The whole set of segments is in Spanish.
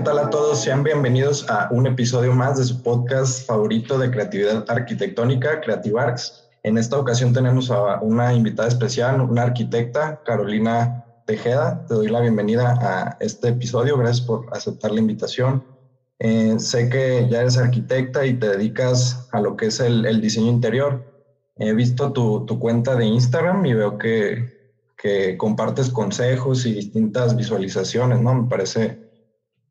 ¿qué tal a todos? Sean bienvenidos a un episodio más de su podcast favorito de creatividad arquitectónica, Creative Arts. En esta ocasión tenemos a una invitada especial, una arquitecta, Carolina Tejeda. Te doy la bienvenida a este episodio. Gracias por aceptar la invitación. Eh, sé que ya eres arquitecta y te dedicas a lo que es el, diseño interior. He visto tu, tu, cuenta de Instagram y veo que, que compartes consejos y distintas visualizaciones, ¿no? Me parece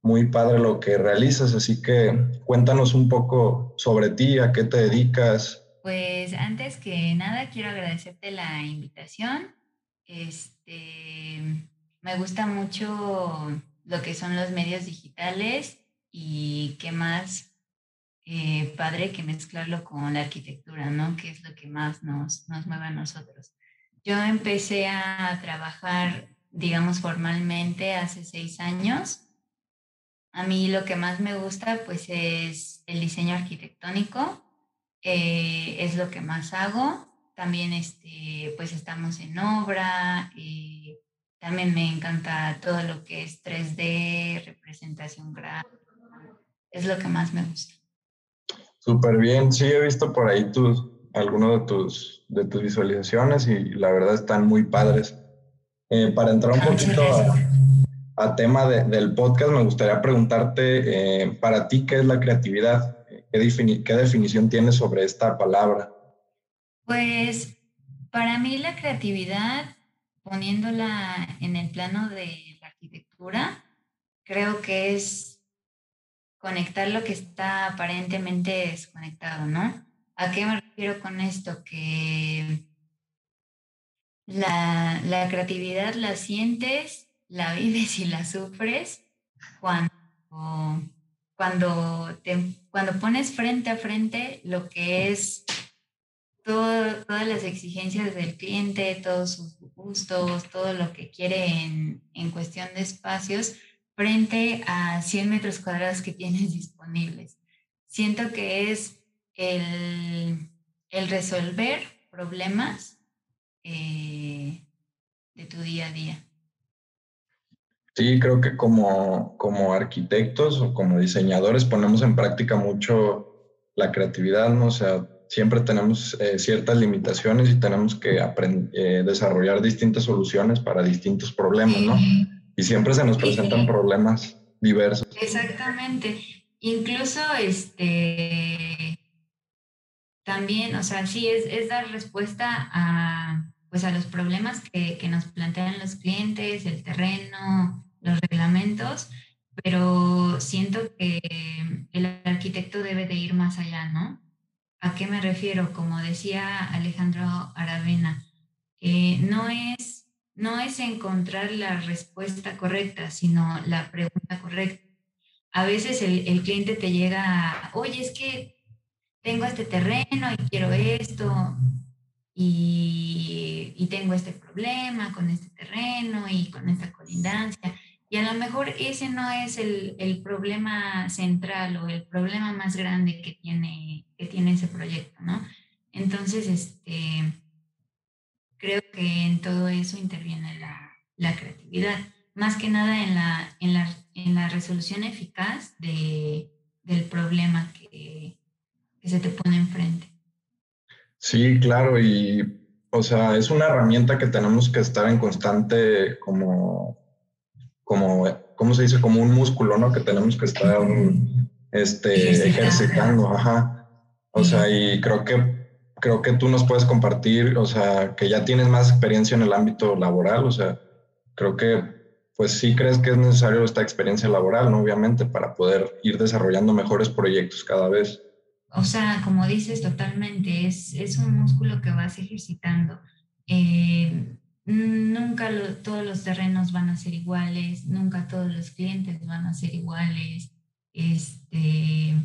muy padre lo que realizas, así que cuéntanos un poco sobre ti, a qué te dedicas. Pues antes que nada quiero agradecerte la invitación. Este, me gusta mucho lo que son los medios digitales y qué más eh, padre que mezclarlo con la arquitectura, ¿no? Que es lo que más nos, nos mueve a nosotros. Yo empecé a trabajar, digamos, formalmente hace seis años a mí lo que más me gusta pues es el diseño arquitectónico, eh, es lo que más hago. También este, pues estamos en obra, y también me encanta todo lo que es 3D, representación gráfica, es lo que más me gusta. Súper bien, sí he visto por ahí tus, algunos de tus, de tus visualizaciones y la verdad están muy padres. Eh, para entrar un poquito a tema del podcast, me gustaría preguntarte, eh, para ti, ¿qué es la creatividad? ¿Qué, ¿Qué definición tienes sobre esta palabra? Pues para mí la creatividad, poniéndola en el plano de la arquitectura, creo que es conectar lo que está aparentemente desconectado, ¿no? ¿A qué me refiero con esto? Que la, la creatividad la sientes la vives y la sufres cuando, cuando, te, cuando pones frente a frente lo que es todo, todas las exigencias del cliente, todos sus gustos, todo lo que quiere en, en cuestión de espacios frente a 100 metros cuadrados que tienes disponibles. Siento que es el, el resolver problemas eh, de tu día a día. Sí, creo que como, como arquitectos o como diseñadores ponemos en práctica mucho la creatividad, ¿no? O sea, siempre tenemos eh, ciertas limitaciones y tenemos que eh, desarrollar distintas soluciones para distintos problemas, ¿no? Y siempre se nos presentan problemas diversos. Exactamente. Incluso este también, o sea, sí es, es dar respuesta a pues a los problemas que, que nos plantean los clientes, el terreno, los reglamentos, pero siento que el arquitecto debe de ir más allá, ¿no? ¿A qué me refiero? Como decía Alejandro Aravena, no, es, no es encontrar la respuesta correcta, sino la pregunta correcta. A veces el, el cliente te llega, oye, es que tengo este terreno y quiero esto, y, y, tengo este problema con este terreno y con esta colindancia. Y a lo mejor ese no es el, el, problema central o el problema más grande que tiene, que tiene ese proyecto, ¿no? Entonces, este, creo que en todo eso interviene la, la creatividad, más que nada en la, en la, en la resolución eficaz de, del problema que, que se te pone enfrente. Sí, claro, y o sea, es una herramienta que tenemos que estar en constante como como, ¿cómo se dice? Como un músculo, ¿no? Que tenemos que estar este, ejercitando, ajá. O sea, y creo que, creo que tú nos puedes compartir, o sea, que ya tienes más experiencia en el ámbito laboral, o sea, creo que, pues sí crees que es necesario esta experiencia laboral, ¿no? Obviamente, para poder ir desarrollando mejores proyectos cada vez. O sea, como dices, totalmente, es, es un músculo que vas ejercitando. Eh, nunca todos los terrenos van a ser iguales, nunca todos los clientes van a ser iguales. Este,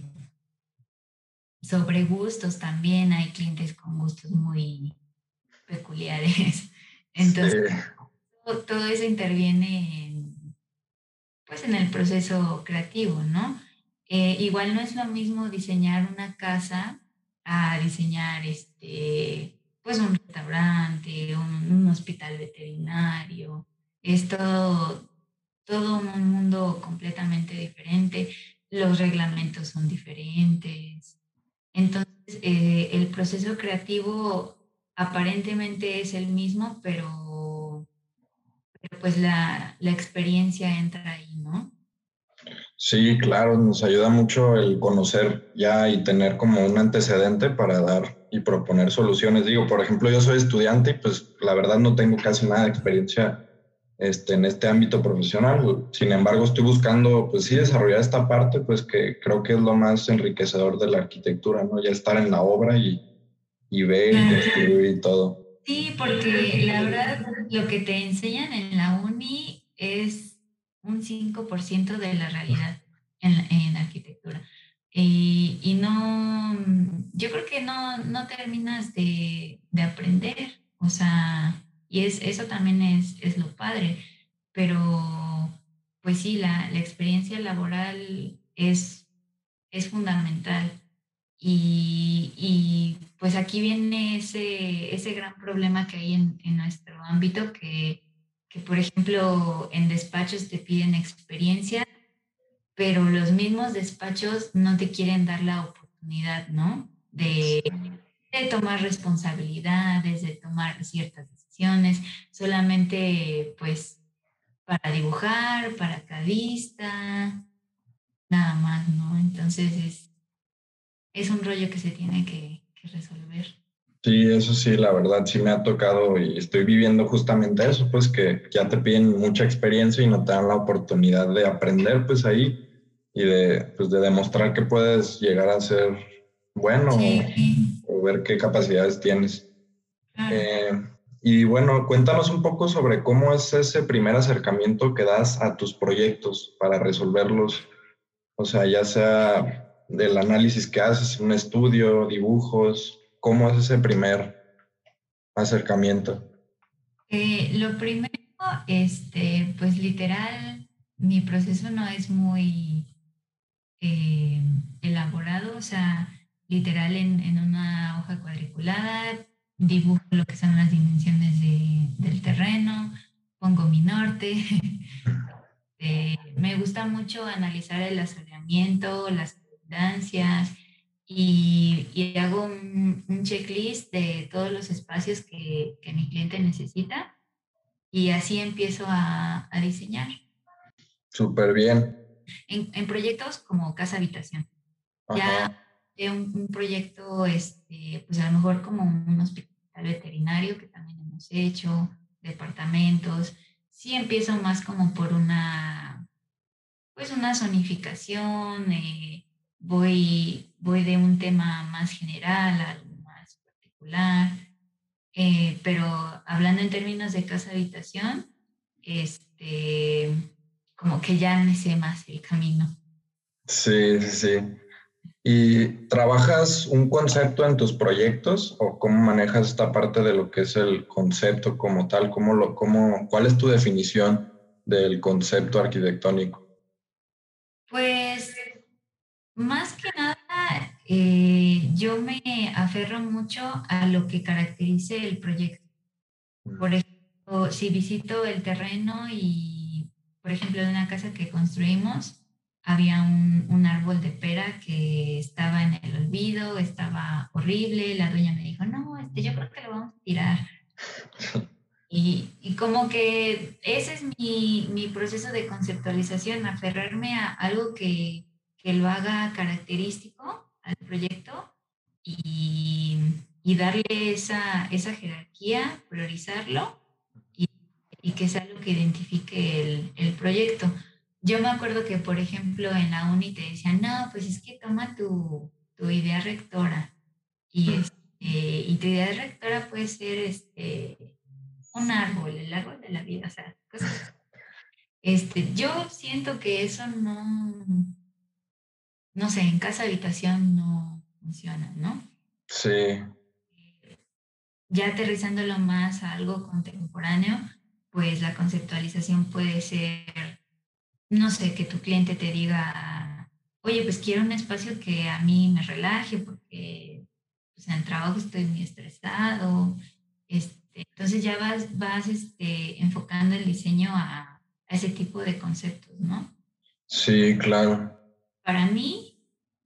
sobre gustos también hay clientes con gustos muy peculiares. Entonces, todo, eso interviene en, pues en el proceso creativo, ¿no? Eh, igual no es lo mismo diseñar una casa a diseñar este pues un restaurante, un, hospital veterinario. Es todo, todo un mundo completamente diferente, los reglamentos son diferentes. Entonces, eh, el proceso creativo aparentemente es el mismo, pero, pero pues la, la experiencia entra ahí, ¿no? Sí, claro, nos ayuda mucho el conocer ya y tener como un antecedente para dar y proponer soluciones. Digo, por ejemplo, yo soy estudiante y pues la verdad no tengo casi nada de experiencia este, en este ámbito profesional. Sin embargo, estoy buscando, pues sí, desarrollar esta parte, pues que creo que es lo más enriquecedor de la arquitectura, ¿no? Ya estar en la obra y, y ver y descubrir y todo. Sí, porque la verdad lo que te enseñan en la uni es un 5% de la realidad en, arquitectura. Y, y, no, yo creo que no, no terminas de, de, aprender, o sea, y es, eso también es, es lo padre, pero pues sí, la, la experiencia laboral es, es fundamental. Y, y, pues aquí viene ese, ese gran problema que hay en, en nuestro ámbito, que que por ejemplo en despachos te piden experiencia, pero los mismos despachos no te quieren dar la oportunidad, ¿no? De, tomar responsabilidades, de tomar ciertas decisiones, solamente pues para dibujar, para cadista, nada más, ¿no? Entonces es, es un rollo que se tiene que resolver. Sí, eso sí, la verdad sí me ha tocado y estoy viviendo justamente eso, pues que ya te piden mucha experiencia y no te dan la oportunidad de aprender pues ahí y de, pues, de demostrar que puedes llegar a ser bueno o, ver qué capacidades tienes. Eh, y bueno, cuéntanos un poco sobre cómo es ese primer acercamiento que das a tus proyectos para resolverlos, o sea, ya sea del análisis que haces, un estudio, dibujos, ¿Cómo es ese primer acercamiento? Eh, lo primero, este, pues literal, mi proceso no es muy eh, elaborado, o sea, literal en, una hoja cuadriculada, dibujo lo que son las dimensiones del terreno, pongo mi norte. Eh, me gusta mucho analizar el asoleamiento, las distancias, y, hago un, checklist de todos los espacios que, que, mi cliente necesita y así empiezo a, a diseñar. Súper bien. En, en, proyectos como casa habitación. Ya de un, un, proyecto, este, pues a lo mejor como un hospital veterinario que también hemos hecho, departamentos. Sí empiezo más como por una, pues una zonificación, eh, voy, voy de un tema más general a algo más particular, eh, pero hablando en términos de casa-habitación, este, como que ya me sé más el camino. Sí, sí, sí. ¿Y trabajas un concepto en tus proyectos o cómo manejas esta parte de lo que es el concepto como tal? ¿Cómo lo, cómo, ¿Cuál es tu definición del concepto arquitectónico? Pues más que nada, eh, yo me aferro mucho a lo que caracterice el proyecto. Mm. Por ejemplo, si visito el terreno y, por ejemplo, en una casa que construimos, había un, árbol de pera que estaba en el olvido, estaba horrible, la dueña me dijo, no, este, yo creo que lo vamos a tirar. Y, y como que ese es mi, mi proceso de conceptualización, aferrarme a algo que, que lo haga característico al proyecto y, y darle esa, esa, jerarquía, priorizarlo y, y, que sea lo que identifique el, el, proyecto. Yo me acuerdo que, por ejemplo, en la uni te decían, no, pues es que toma tu, tu idea rectora y, este, y tu idea rectora puede ser este, un árbol, el árbol de la vida, o sea, cosas. Este, yo siento que eso no, no sé, en casa habitación no funciona, ¿no? Sí. Ya aterrizándolo más a algo contemporáneo, pues la conceptualización puede ser, no sé, que tu cliente te diga, oye, pues quiero un espacio que a mí me relaje porque pues, en el trabajo estoy muy estresado. Este, entonces ya vas, vas este, enfocando el diseño a, a ese tipo de conceptos, ¿no? Sí, claro. Para mí,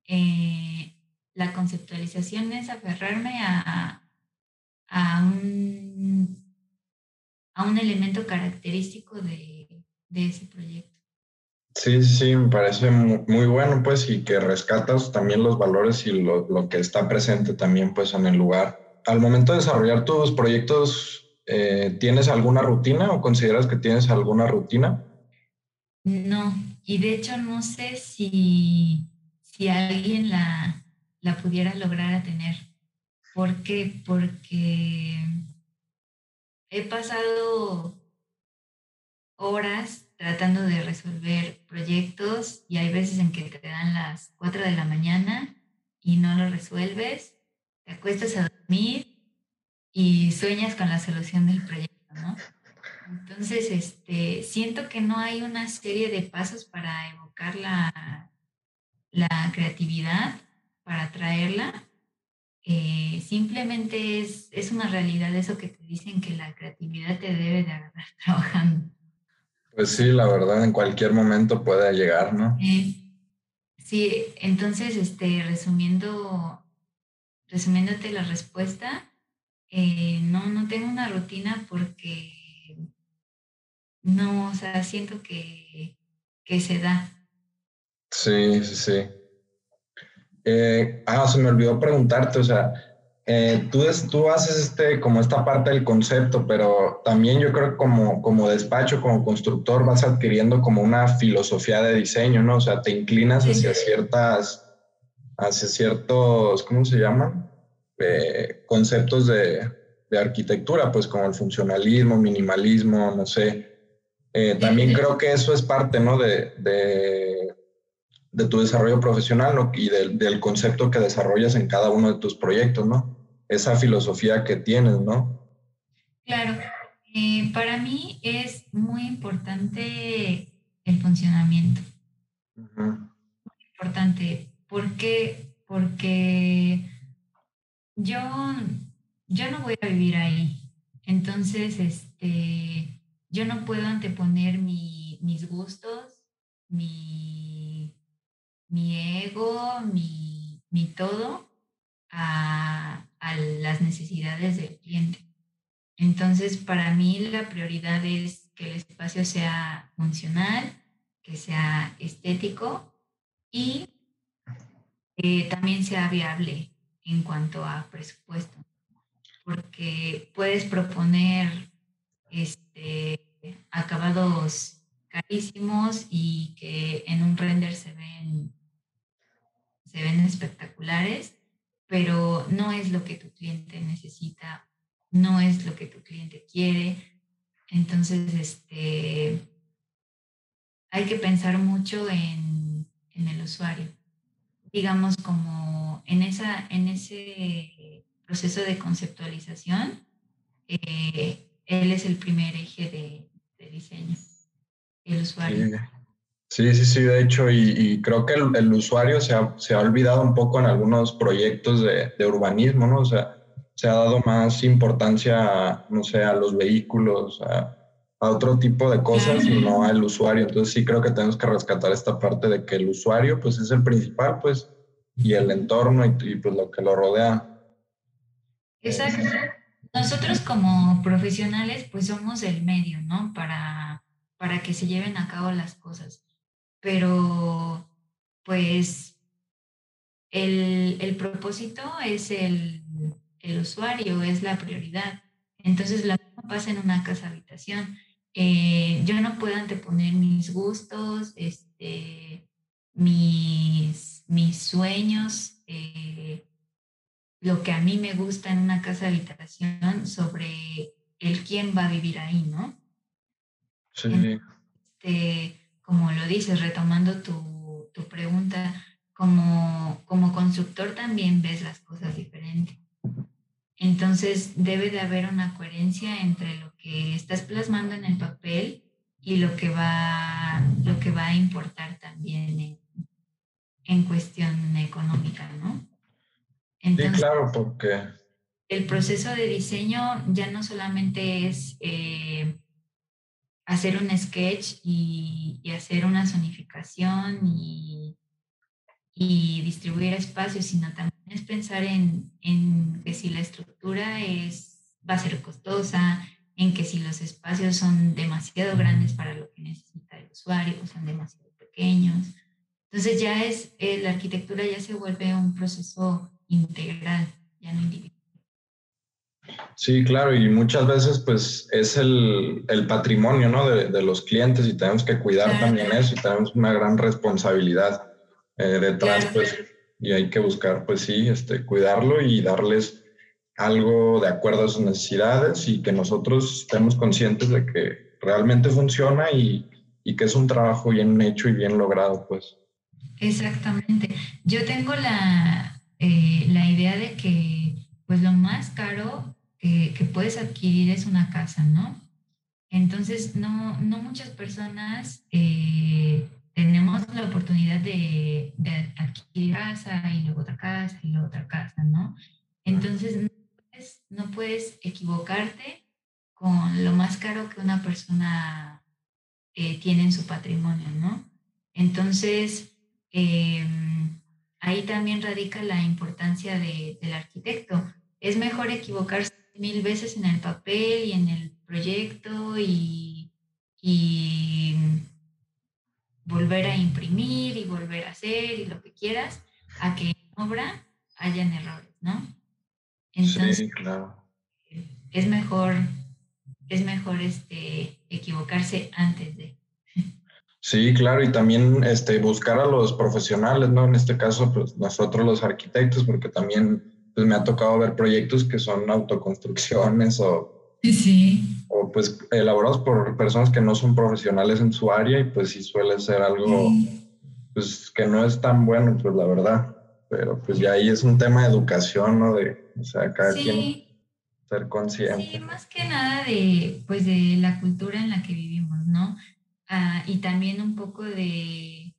eh, la conceptualización es aferrarme a, a, un, a un elemento característico de, de ese proyecto. Sí, sí, me parece muy bueno, pues, y que rescatas también los valores y lo, lo, que está presente también, pues, en el lugar. Al momento de desarrollar tus proyectos, eh, ¿tienes alguna rutina o consideras que tienes alguna rutina? No, y de hecho no sé si, si alguien la, la pudiera lograr tener. ¿Por qué? Porque he pasado horas tratando de resolver proyectos y hay veces en que te dan las 4 de la mañana y no lo resuelves, te acuestas a dormir y sueñas con la solución del proyecto, ¿no? Entonces, este, siento que no hay una serie de pasos para evocar la, la creatividad, para traerla. Eh, simplemente es, es una realidad eso que te dicen que la creatividad te debe de agarrar trabajando. Pues sí, la verdad, en cualquier momento puede llegar, ¿no? sí, entonces, este, resumiendo, resumiéndote la respuesta, eh, no, no tengo una rutina porque no, o sea, siento que, que se da. Sí, sí, sí. Eh, ah, se me olvidó preguntarte, o sea, eh, tú, tú haces este, como esta parte del concepto, pero también yo creo que como, como despacho, como constructor, vas adquiriendo como una filosofía de diseño, ¿no? O sea, te inclinas hacia ciertas, hacia ciertos, ¿cómo se llaman? Eh, conceptos de, de, arquitectura, pues como el funcionalismo, minimalismo, no sé. Eh, también creo que eso es parte, ¿no? De, de, de tu desarrollo profesional ¿no? y del, del concepto que desarrollas en cada uno de tus proyectos, ¿no? esa filosofía que tienes, ¿no? Claro, eh, para mí es muy importante el funcionamiento. Muy importante. ¿Por qué? Porque yo, yo no voy a vivir ahí. Entonces, este, yo no puedo anteponer mis gustos, mi, mi ego, mi, mi todo a, a las necesidades del cliente. Entonces, para mí la prioridad es que el espacio sea funcional, que sea estético y eh, también sea viable en cuanto a presupuesto, porque puedes proponer este, acabados carísimos y que en un render se ven, se ven espectaculares, pero no es lo que tu cliente necesita, no es lo que tu cliente quiere. Entonces, este, hay que pensar mucho en, en el usuario. Digamos, como en, esa, en ese proceso de conceptualización, eh, él es el primer eje de, de diseño, el usuario. Sí, sí, sí, de hecho, y, creo que el, usuario se ha, se ha, olvidado un poco en algunos proyectos de, de, urbanismo, ¿no? O sea, se ha dado más importancia, no sé, a los vehículos, a, a otro tipo de cosas y no al usuario. Entonces sí creo que tenemos que rescatar esta parte de que el usuario, pues, es el principal, pues, y el entorno y, pues lo que lo rodea. Exacto. Nosotros como profesionales, pues somos el medio, ¿no? Para, para que se lleven a cabo las cosas pero pues el, el propósito es el, el, usuario, es la prioridad. Entonces, la misma pasa en una casa habitación. Eh, yo no puedo anteponer mis gustos, este, mis, mis sueños, eh, lo que a mí me gusta en una casa habitación sobre el quién va a vivir ahí, ¿no? Sí. Este, como lo dices, retomando tu, tu pregunta, como, como constructor también ves las cosas diferentes. Entonces debe de haber una coherencia entre lo que estás plasmando en el papel y lo que va, lo que va a importar también en, en cuestión económica, ¿no? Entonces, sí, claro, porque... El proceso de diseño ya no solamente es eh, hacer un sketch y, hacer una zonificación y, distribuir espacios, sino también es pensar en, en, que si la estructura es, va a ser costosa, en que si los espacios son demasiado grandes para lo que necesita el usuario o son demasiado pequeños. Entonces ya es, eh, la arquitectura ya se vuelve un proceso integral, ya no individual. Sí, claro, y muchas veces pues es el, el patrimonio ¿no? de, de, los clientes y tenemos que cuidar también eso y tenemos una gran responsabilidad eh, detrás, pues, y hay que buscar, pues sí, este, cuidarlo y darles algo de acuerdo a sus necesidades y que nosotros estemos conscientes de que realmente funciona y, y que es un trabajo bien hecho y bien logrado, pues. Exactamente. Yo tengo la, eh, la idea de que pues lo más caro que, puedes adquirir es una casa, ¿no? Entonces, no, no muchas personas eh, tenemos la oportunidad de, de, adquirir casa y luego otra casa y luego otra casa, ¿no? Entonces, no puedes, no puedes equivocarte con lo más caro que una persona eh, tiene en su patrimonio, ¿no? Entonces, em, ahí también radica la importancia de, del arquitecto. Es mejor equivocarse mil veces en el papel y en el proyecto y, y volver a imprimir y volver a hacer y lo que quieras, a que en obra hayan errores, ¿no? Entonces, sí, claro. Es mejor, es mejor este, equivocarse antes de. Sí, claro, y también este, buscar a los profesionales, ¿no? En este caso, pues nosotros los arquitectos, porque también pues me ha tocado ver proyectos que son autoconstrucciones o, sí. o pues elaborados por personas que no son profesionales en su área y pues sí suele ser algo pues que no es tan bueno, pues la verdad. Pero pues ya ahí es un tema de educación, ¿no? De, o sea, cada quien ser consciente. Sí, más que nada de, pues de la cultura en la que vivimos, ¿no? Ah, y también un poco de,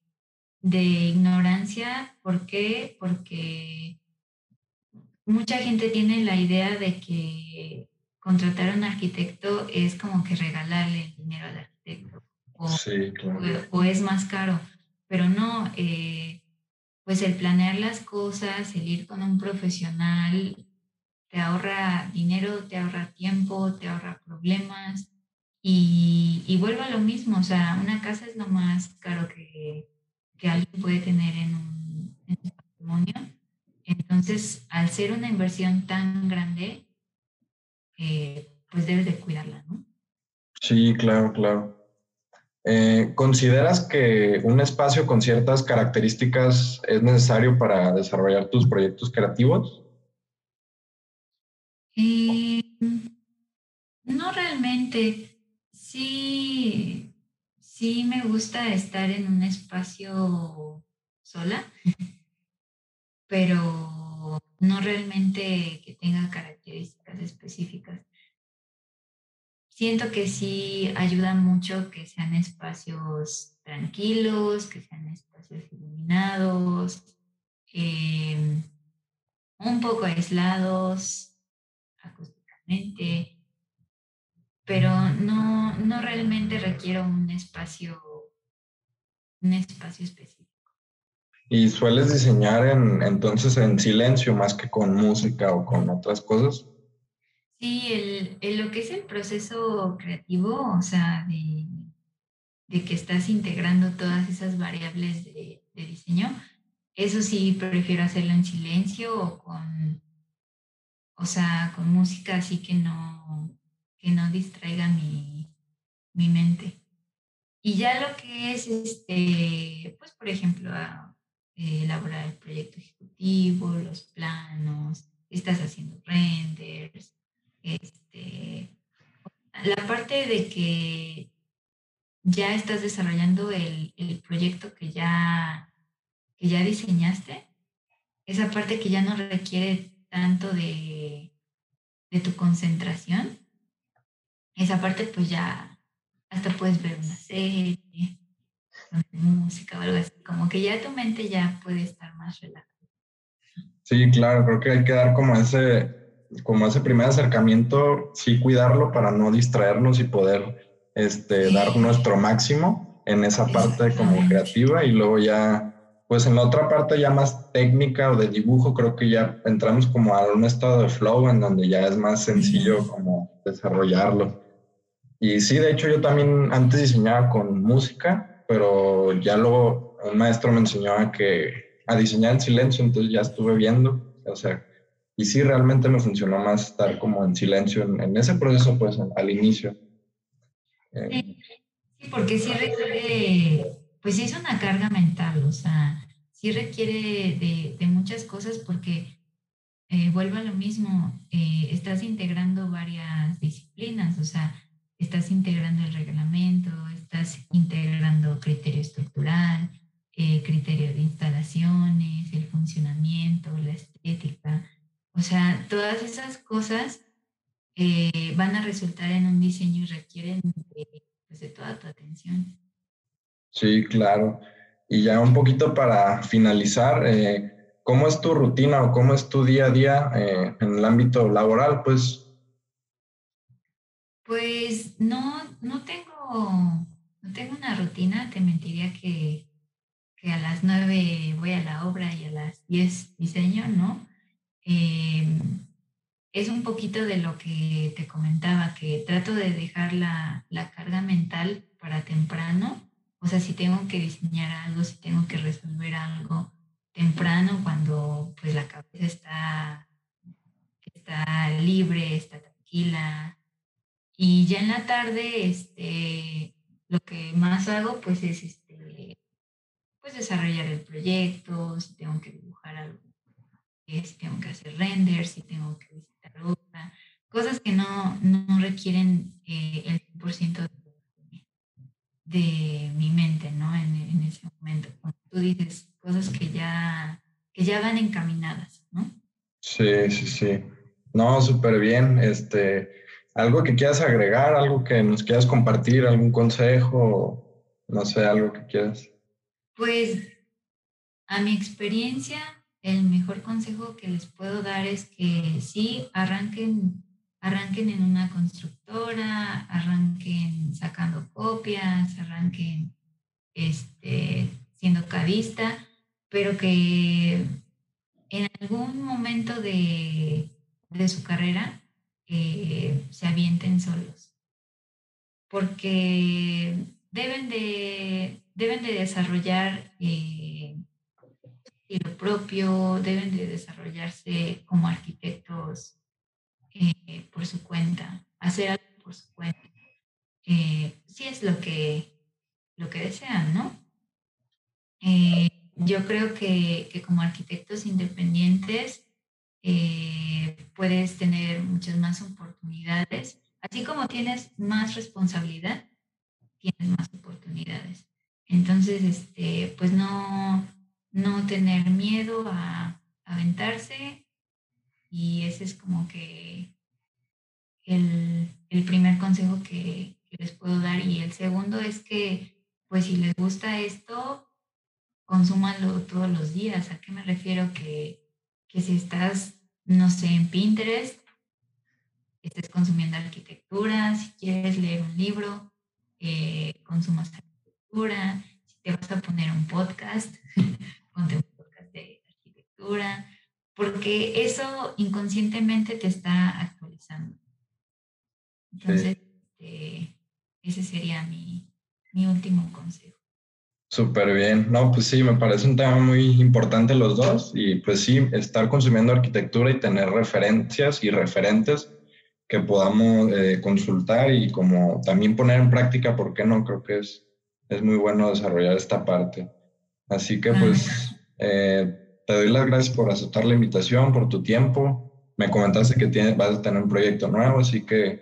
de ignorancia. ¿Por qué? Porque mucha gente tiene la idea de que contratar a un arquitecto es como que regalarle el dinero al arquitecto o, es más caro, pero no, eh, pues el planear las cosas, el ir con un profesional, te ahorra dinero, te ahorra tiempo, te ahorra problemas y, y vuelve a lo mismo, o sea, una casa es lo más caro que, que alguien puede tener en un, en un patrimonio entonces, al ser una inversión tan grande, eh, pues debes de cuidarla, ¿no? Sí, claro, claro. Eh, ¿Consideras que un espacio con ciertas características es necesario para desarrollar tus proyectos creativos? Eh, no realmente. Sí, sí me gusta estar en un espacio sola pero no realmente que tenga características específicas. Siento que sí ayuda mucho que sean espacios tranquilos, que sean espacios iluminados, em, un poco aislados acústicamente, pero no, no realmente requiero un espacio, un espacio específico. ¿Y sueles diseñar en, entonces en silencio más que con música o con otras cosas? Sí, el, lo que es el proceso creativo, o sea, de, de que estás integrando todas esas variables de, de, diseño, eso sí prefiero hacerlo en silencio o con, o sea, con música así que no, que no distraiga mi, mi mente. Y ya lo que es, este, pues por ejemplo, eh, elaborar el proyecto ejecutivo, los planos, estás haciendo renders, este, la parte de que ya estás desarrollando el, el proyecto que ya, que ya diseñaste, esa parte que ya no requiere tanto de, de tu concentración, esa parte pues ya hasta puedes ver una serie, música o algo así, como que ya tu mente ya puede estar más relajada. Sí, claro, creo que hay que dar como ese, como ese primer acercamiento, sí cuidarlo para no distraernos y poder este, dar nuestro máximo en esa parte como creativa y luego ya, pues en la otra parte ya más técnica o de dibujo, creo que ya entramos como a un estado de flow en donde ya es más sencillo como desarrollarlo. Y sí, de hecho yo también antes diseñaba con música, pero ya luego un maestro me enseñó a que a diseñar en silencio, entonces ya estuve viendo, o sea, y sí realmente me funcionó más estar como en silencio en, ese proceso, pues al inicio. Sí, porque sí requiere, pues sí es una carga mental, o sea, sí requiere de, de muchas cosas porque eh, vuelvo a lo mismo, eh, estás integrando varias disciplinas, o sea, estás integrando el reglamento, estás integrando criterio estructural, eh, criterio de instalaciones, el funcionamiento, la estética. O sea, todas esas cosas eh, van a resultar en un diseño y requieren de, pues, toda tu atención. Sí, claro. Y ya un poquito para finalizar, eh, ¿cómo es tu rutina o cómo es tu día a día en el ámbito laboral? Pues pues no, no tengo, tengo una rutina, te mentiría que, que, a las nueve voy a la obra y a las diez diseño, ¿no? Em, es un poquito de lo que te comentaba, que trato de dejar la, la, carga mental para temprano. O sea, si tengo que diseñar algo, si tengo que resolver algo temprano, cuando pues la cabeza está, está libre, está tranquila, y ya en la tarde, este, lo que más hago, pues, es este, pues desarrollar el proyecto, si tengo que dibujar algo, si tengo que hacer render, si tengo que visitar otra, cosas que no, no requieren eh, el 100% de, de, mi mente, ¿no? En, en, ese momento. Como tú dices, cosas que ya, que ya van encaminadas, ¿no? Sí, sí, sí. No, súper bien. Este, ¿Algo que quieras agregar, algo que nos quieras compartir, algún consejo, no sé, algo que quieras? Pues a mi experiencia, el mejor consejo que les puedo dar es que sí, arranquen, arranquen en una constructora, arranquen sacando copias, arranquen este, siendo cabista, pero que en algún momento de, de su carrera se avienten solos, porque deben de, deben de desarrollar eh, lo propio, deben de desarrollarse como arquitectos eh, por su cuenta, hacer algo por su cuenta. Eh, si es lo que, lo que desean, ¿no? Eh, yo creo que, que como arquitectos independientes eh, puedes tener muchas más oportunidades. Así como tienes más responsabilidad, tienes más oportunidades. Entonces, este, pues no, no tener miedo a, aventarse y ese es como que el, el primer consejo que, que, les puedo dar. Y el segundo es que, pues si les gusta esto, consúmanlo todos los días. ¿A qué me refiero? Que que si estás, no sé, en Pinterest, estés consumiendo arquitectura, si quieres leer un libro, eh, consumas arquitectura, si te vas a poner un podcast, ponte un podcast de arquitectura, porque eso inconscientemente te está actualizando. Entonces, este, ese sería mi, mi último consejo. Súper bien. No, pues sí, me parece un tema muy importante los dos y pues sí, estar consumiendo arquitectura y tener referencias y referentes que podamos eh, consultar y como también poner en práctica, ¿por qué no? Creo que es, es muy bueno desarrollar esta parte. Así que pues eh, te doy las gracias por aceptar la invitación, por tu tiempo. Me comentaste que tienes, vas a tener un proyecto nuevo, así que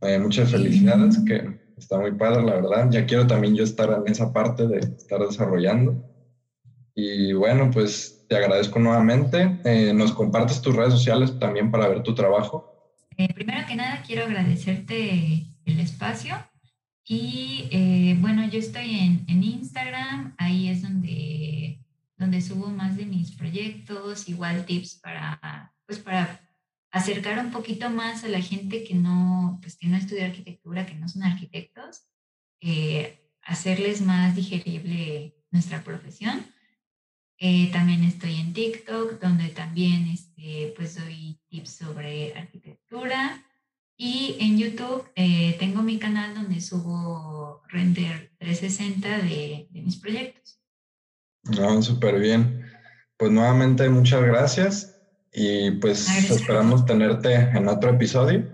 eh, muchas felicidades. Que, está muy padre, la verdad. Ya quiero también yo estar en esa parte de estar desarrollando. Y bueno, pues te agradezco nuevamente. Eh, ¿Nos compartes tus redes sociales también para ver tu trabajo? Eh, primero que nada, quiero agradecerte el espacio. Y eh, bueno, yo estoy en, en, Instagram, ahí es donde, donde subo más de mis proyectos, igual tips para, pues para acercar un poquito más a la gente que no, pues que no estudia arquitectura, que no son arquitectos, eh, hacerles más digerible nuestra profesión. Eh, también estoy en TikTok, donde también este, pues doy tips sobre arquitectura. Y en YouTube eh, tengo mi canal donde subo render 360 de, de mis proyectos. No, súper bien. Pues nuevamente muchas gracias y pues esperamos tenerte en otro episodio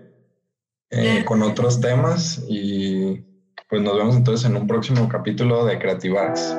eh, con otros temas. Y pues nos vemos entonces en un próximo capítulo de Creative Arts.